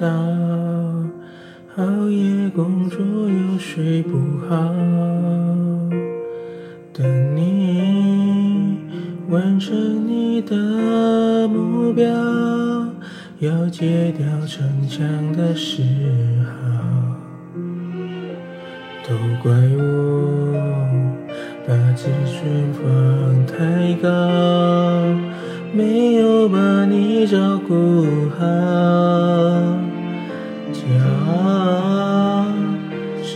到熬夜工作又睡不好，等你完成你的目标，要戒掉逞强的嗜好，都怪我把自尊放太高，没有把你照顾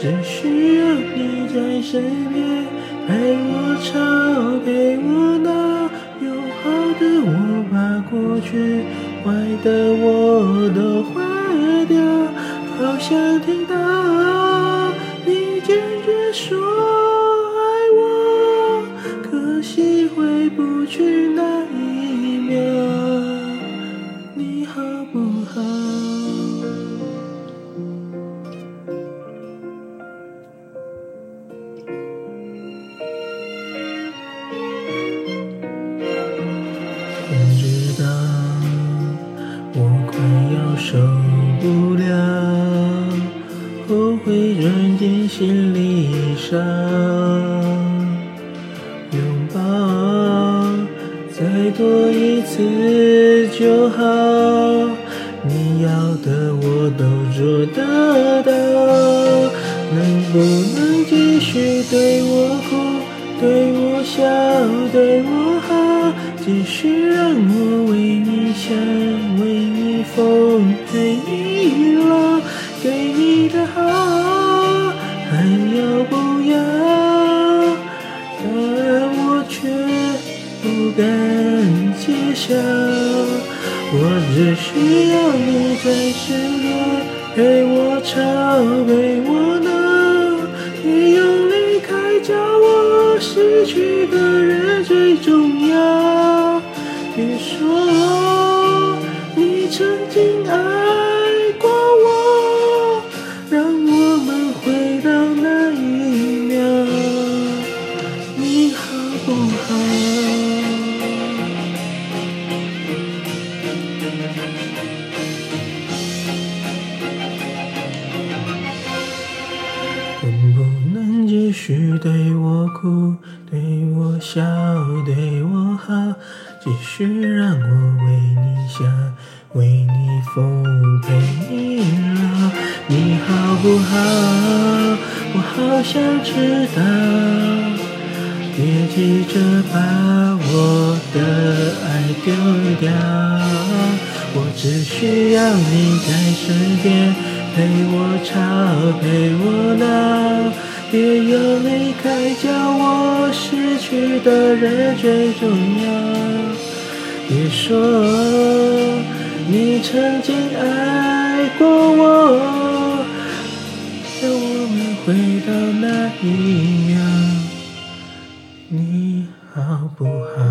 只需要你在身边，陪我吵，陪我闹，有好的我把过去，坏的我都换掉，好想听到你坚决说爱我，可惜回不去那一秒。受不了，后悔软进心里伤，拥抱再多一次就好。你要的我都做得到，能不能继续对我哭，对我笑，对我好，继续让我为你想，为你疯，陪你老，给你的好还要不要？答案我却不敢揭晓。我只需要你在身边，陪我吵，陪我闹，别用离开叫我失去的人最重要。别说继续对我哭，对我笑，对我好，继续让我为你想，为你疯，陪你老，你好不好？我好想知道，别急着把我的爱丢掉，我只需要你在身边。陪我吵，陪我闹，别用离开叫我失去的人最重要。别说你曾经爱过我，让我们回到那一秒，你好不好？